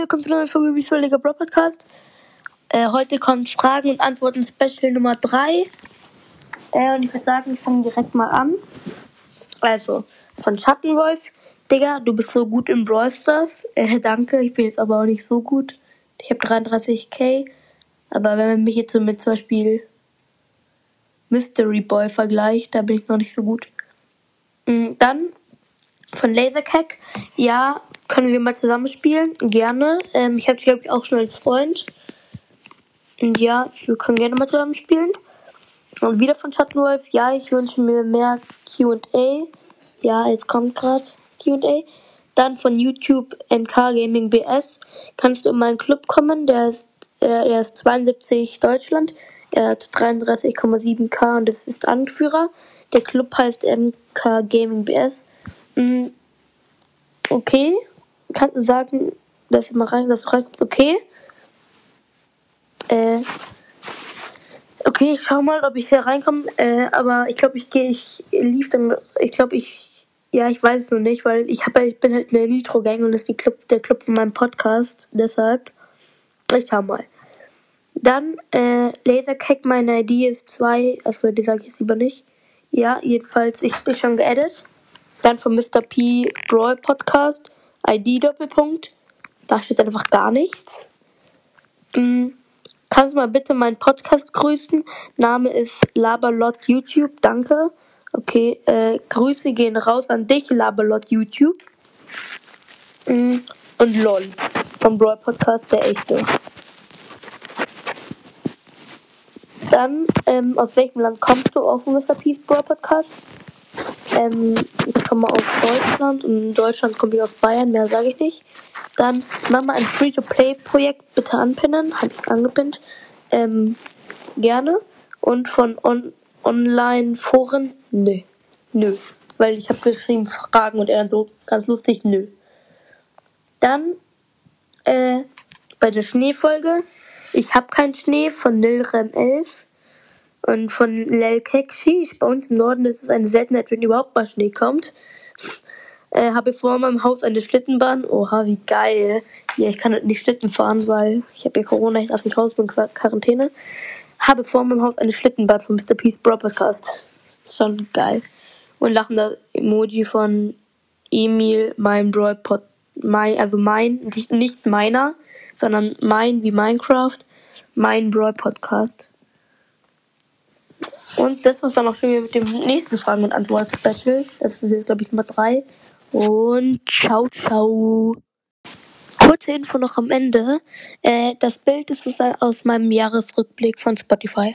willkommen zu einer neuen Folge Visualiger Bro Podcast. Äh, heute kommt Fragen und Antworten Special Nummer 3. Äh, und ich würde sagen, ich fange direkt mal an. Also, von Schattenwolf. Digga, du bist so gut in Brawl Stars. Äh, danke, ich bin jetzt aber auch nicht so gut. Ich habe 33k. Aber wenn man mich jetzt so mit zum Beispiel Mystery Boy vergleicht, da bin ich noch nicht so gut. Mhm, dann von Lasercack. Ja, können wir mal zusammenspielen? Gerne. Ähm, ich habe dich, glaube ich, auch schon als Freund. Und ja, wir können gerne mal zusammenspielen. Und wieder von Schattenwolf. Ja, ich wünsche mir mehr QA. Ja, jetzt kommt gerade QA. Dann von YouTube MK Gaming BS. Kannst du in meinen Club kommen? Der ist, äh, er ist 72 Deutschland. Er hat 33,7k und ist Anführer. Der Club heißt MK Gaming BS. Mhm. Okay. Kannst du sagen, dass du mal rein, dass du reinkommst? Okay. Äh. Okay, ich schau mal, ob ich hier reinkomme. Äh, aber ich glaube, ich gehe, ich lief dann, ich glaube, ich, ja, ich weiß es noch nicht, weil ich habe, ich bin halt in der Nitro-Gang und das ist die Club, der Club von meinem Podcast. Deshalb, ich schau mal. Dann, äh, Lasercack, meine ID ist 2, also die sage ich jetzt lieber nicht. Ja, jedenfalls, ich bin schon geedit. Dann von Mr. P Brawl Podcast, ID Doppelpunkt. Da steht einfach gar nichts. Mhm. Kannst du mal bitte meinen Podcast grüßen? Name ist Laberlot YouTube, danke. Okay, äh, Grüße gehen raus an dich, Laberlot YouTube. Mhm. Und LOL vom Brawl Podcast, der echte. Dann, ähm, aus welchem Land kommst du auf dem Mr. Peace Brawl Podcast? Ähm, ich komme aus Deutschland und in Deutschland komme ich aus Bayern, mehr sage ich nicht. Dann mach mal ein Free-to-Play-Projekt bitte anpinnen, habe ich angepinnt. Ähm, gerne. Und von on Online-Foren, nö. Nö. Weil ich habe geschrieben Fragen und er dann so ganz lustig, nö. Dann, äh, bei der Schneefolge, ich habe keinen Schnee von Nilrem 11. Und von Lel Kekshi, bei uns im Norden ist es eine Seltenheit, wenn überhaupt mal Schnee kommt. Äh, habe vor meinem Haus eine Schlittenbahn. Oha, wie geil. Ja, ich kann halt nicht Schlitten fahren, weil ich habe ja Corona, ich darf nicht raus, bin Quarantäne. Habe vor meinem Haus eine Schlittenbahn von Mr. Peace Broadcast. Schon geil. Und lachender Emoji von Emil, mein Broadpod, mein, also mein, nicht, meiner, sondern mein wie Minecraft, mein Broad Podcast. Und das war's dann auch schon wieder mit dem nächsten Fragen- und Antwort-Special. Das ist jetzt, glaube ich, Nummer 3. Und ciao, ciao. Kurze Info noch am Ende. Äh, das Bild ist aus meinem Jahresrückblick von Spotify.